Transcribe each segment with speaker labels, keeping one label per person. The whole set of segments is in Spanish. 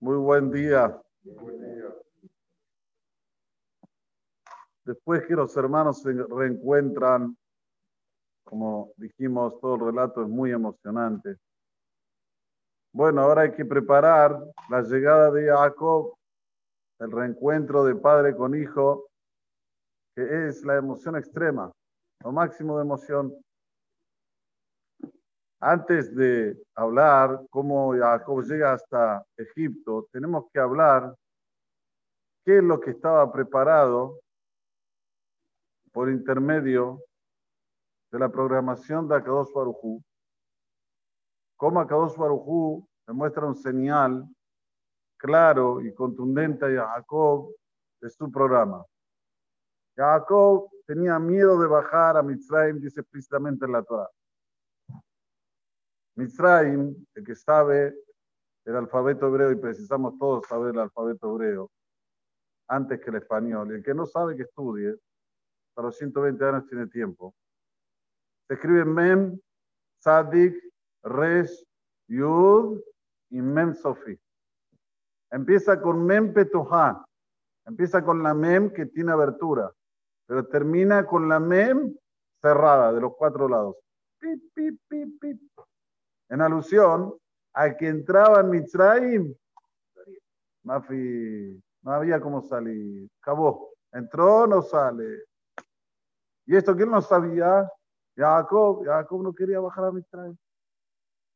Speaker 1: Muy buen día. Después que los hermanos se reencuentran, como dijimos, todo el relato es muy emocionante. Bueno, ahora hay que preparar la llegada de Jacob, el reencuentro de padre con hijo, que es la emoción extrema, lo máximo de emoción. Antes de hablar cómo Jacob llega hasta Egipto, tenemos que hablar qué es lo que estaba preparado por intermedio de la programación de Akadosh Barujú. Cómo Akadosh Barujú demuestra un señal claro y contundente a Jacob de su programa. Jacob tenía miedo de bajar a Mitzrayim, dice explícitamente en la Torah. Mitzrayim, el que sabe el alfabeto hebreo, y precisamos todos saber el alfabeto hebreo, antes que el español, y el que no sabe que estudie, a los 120 años tiene tiempo. Se escribe Mem, Sadik, Resh, Yud y Mem Sofi. Empieza con Mem Petuha. Empieza con la Mem que tiene abertura, pero termina con la Mem cerrada de los cuatro lados. Pip, pip, pip en alusión a que entraba en Mitzrayim, Mafi, no había cómo salir. Acabó. Entró, no sale. ¿Y esto quién no sabía? Jacob. Jacob no quería bajar a Mitzrayim.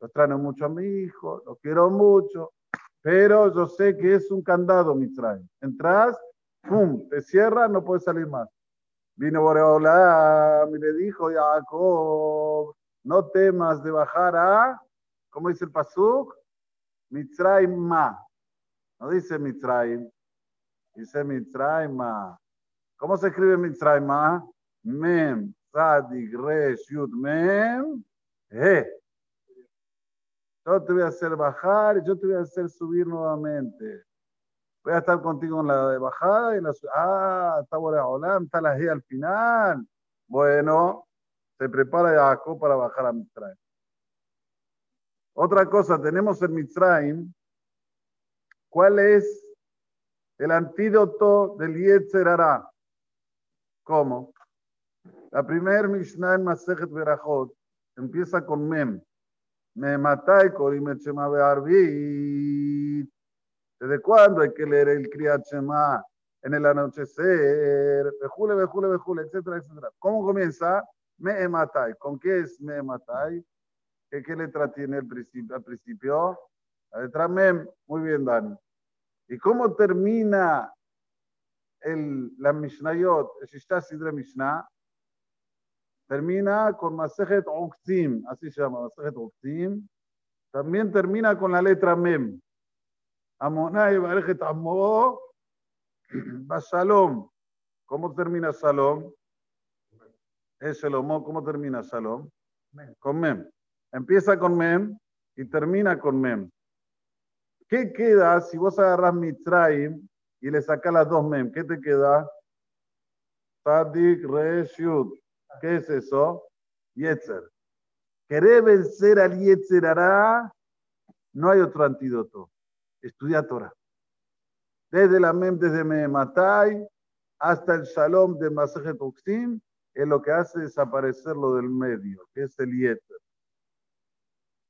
Speaker 1: Lo extraño mucho a mi hijo, lo quiero mucho, pero yo sé que es un candado Mitzrayim. Entras, ¡pum! Te cierra, no puedes salir más. Vino Boreolam y le dijo, Jacob, no temas de bajar a ¿Cómo dice el Pasuk? Mitzrayim ma. No dice Mitzrayim. Dice Mitzrayim ma. ¿Cómo se escribe Mitzrayim ma? Mem, Sadik, Resh, Yud, Mem, He. Yo te voy a hacer bajar yo te voy a hacer subir nuevamente. Voy a estar contigo en la de bajada y la Ah, está Boreolam, está la G al final. Bueno, se prepara Jacob para bajar a Mitzrayim. Otra cosa, tenemos en Mitzrayim, ¿cuál es el antídoto del Yetzer Hará? ¿Cómo? La primera Mishnah en Masejet Berachot empieza con Mem. Me matai korim Shema Be'arvit. ¿Desde cuándo hay que leer el Kriyat Shema en el anochecer? Bejule, bejule, bejule, etcétera, etcétera. ¿Cómo comienza? Me matai. ¿Con qué es me matai? ¿Qué, letra tiene el principio, al principio? La letra Mem. Muy bien, Dani. ¿Y cómo termina el, la Mishnayot, Shishta Sidre Mishnah? Termina con Masejet Oksim, así se llama, Masejet Oksim. También termina con la letra Mem. Amonai Barejet Amo, Shalom. ¿Cómo termina Shalom? Es. ¿Cómo termina Shalom? Con Mem. Empieza con Mem y termina con Mem. ¿Qué queda si vos agarras Mitzrayim y le sacas las dos Mem? ¿Qué te queda? Tadik Reshut. ¿Qué es eso? Yetzer. ¿Querés vencer al Yetzer hará? No hay otro antídoto. Estudia Torah. Desde la Mem, desde Mematai hasta el Shalom de Masajet Uxim, es lo que hace desaparecer lo del medio, que es el Yetzer.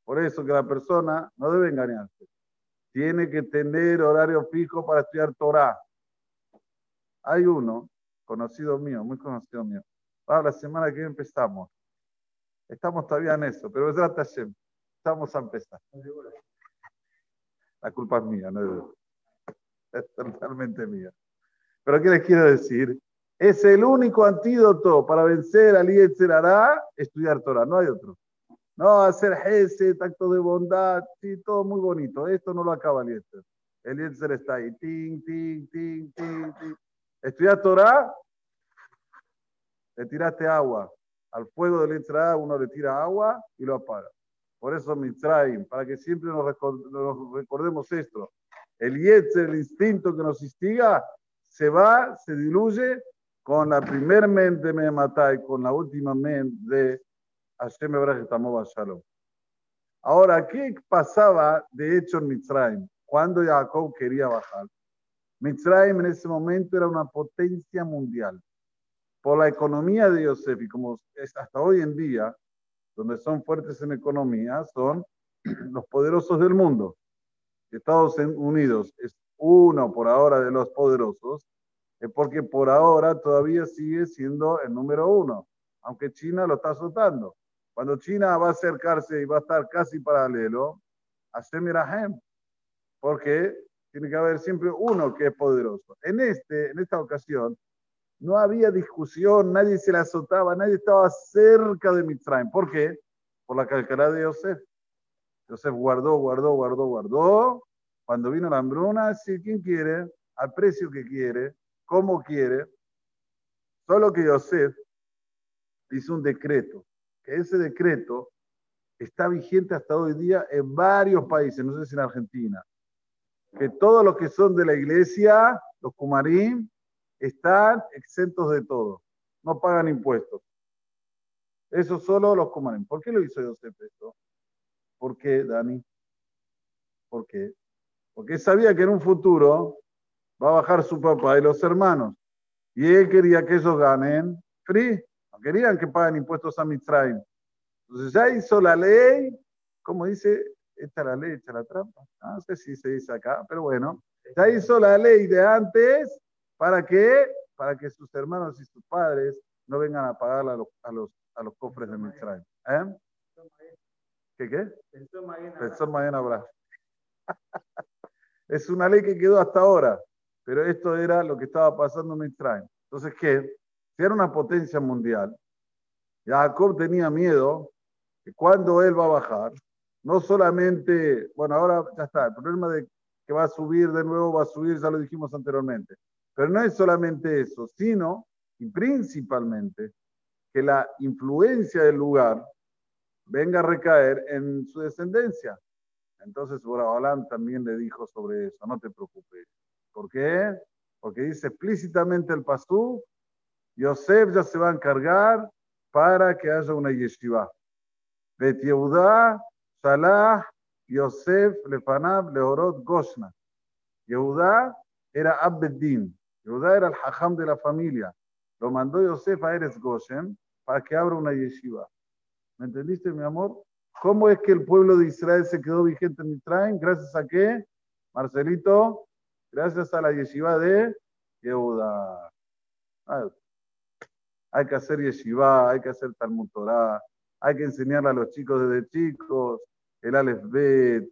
Speaker 1: Por eso que la persona no debe engañarse. Tiene que tener horario fijo para estudiar Torah. Hay uno, conocido mío, muy conocido mío. Para la semana que empezamos. Estamos todavía en eso, pero es Hashem. Estamos a empezar. La culpa es mía, no es, es totalmente mía. Pero ¿qué les quiero decir? Es el único antídoto para vencer al Hará, estudiar Torah, no hay otro. No, hacer ese acto de bondad, sí, todo muy bonito. Esto no lo acaba el Eliezer. Eliezer está ahí, ting, ting, ting, ting, ting. Estudias Torah, le tiraste agua. Al fuego del Eliezer uno le tira agua y lo apaga. Por eso Mitzrayim, para que siempre nos, recordemos esto. El Yetzer, el instinto que nos instiga, se va, se diluye con la primer mente me y con la última mente de Hashem Shalom. Ahora, ¿qué pasaba de hecho en Mitzrayim? cuando Jacob quería bajar. Mitzrayim en ese momento era una potencia mundial. Por la economía de Yosef y como es hasta hoy en día, donde son fuertes en economía, son los poderosos del mundo. Estados Unidos es uno por ahora de los poderosos, es porque por ahora todavía sigue siendo el número uno, aunque China lo está azotando. Cuando China va a acercarse y va a estar casi paralelo, a Semirahem, porque tiene que haber siempre uno que es poderoso. En, este, en esta ocasión no había discusión, nadie se la azotaba, nadie estaba cerca de Mitzrayim. ¿Por qué? Por la calcará de Yosef. Yosef guardó, guardó, guardó, guardó. Cuando vino la hambruna, sí, ¿quién quiere? Al precio que quiere, como quiere. Solo que Yosef hizo un decreto, que ese decreto está vigente hasta hoy día en varios países, no sé si en Argentina, que todos los que son de la iglesia, los kumarim, están exentos de todo, no pagan impuestos. Eso solo los kumarim. ¿Por qué lo hizo Yosef esto? ¿Por qué, Dani? ¿Por qué? Porque sabía que en un futuro va a bajar su papá y los hermanos. Y él quería que ellos ganen free. No querían que paguen impuestos a Mitzrayim. Entonces ya hizo la ley, como dice, esta la ley, esta la trampa. No sé si se dice acá, pero bueno. Ya hizo la ley de antes para que, para que sus hermanos y sus padres no vengan a pagar a los, a los, a los cofres de Mitzrayim. ¿Eh? ¿Qué qué? Pensó mañana habrá. es una ley que quedó hasta ahora, pero esto era lo que estaba pasando en Mitzrayim. Entonces, ¿qué? Si era una potencia mundial, Jacob tenía miedo que cuando él va a bajar, no solamente, bueno, ahora ya está, el problema de que va a subir de nuevo, va a subir, ya lo dijimos anteriormente, pero no es solamente eso, sino y principalmente que la influencia del lugar venga a recaer en su descendencia. Entonces Boraholam también le dijo sobre eso, no te preocupes. ¿Por qué? Porque dice explícitamente el pasú, Yosef ya se va a encargar para que haya una yeshiva. Bet Yehuda, Salah, Yosef, Lefanab, Leorot, Goshna. Yehuda era Abbeddin. Yehuda era el hajam de la familia. Lo mandó Yosef a Eres Goshen para que abra una yeshiva. ¿Me entendiste, mi amor? ¿Cómo es que el pueblo de Israel se quedó vigente en Mitraim? ¿Gracias a qué? Marcelito, gracias a la yeshiva de Yehuda. Hay que hacer yeshiva, hay que hacer Talmud Torah, hay que enseñarle a los chicos desde chicos el Aleph Bet,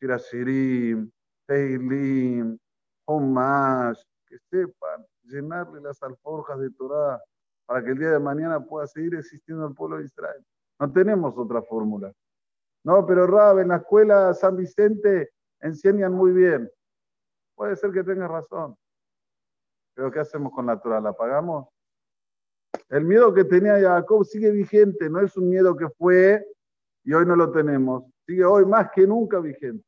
Speaker 1: Shirashirim, Teilim, Homash, que sepan llenarle las alforjas de Torah para que el día de mañana pueda seguir existiendo el pueblo de Israel. No tenemos otra fórmula. No, pero Rab, en la escuela San Vicente enseñan muy bien. Puede ser que tengas razón. Pero ¿qué hacemos con la Torah? ¿La pagamos? El miedo que tenía Jacob sigue vigente, no es un miedo que fue y hoy no lo tenemos. Sigue hoy más que nunca vigente.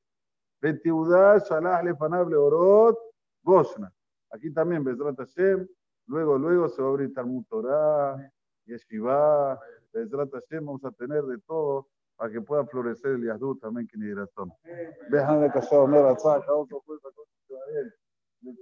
Speaker 1: Orot, Gosna. Aquí también, Bezrat Hashem. Luego, luego se va a abrir Talmud Torah, Yeshiva, Bezrat Hashem, vamos a tener de todo para que pueda florecer el Yazdú también, que ni razón. De casado, me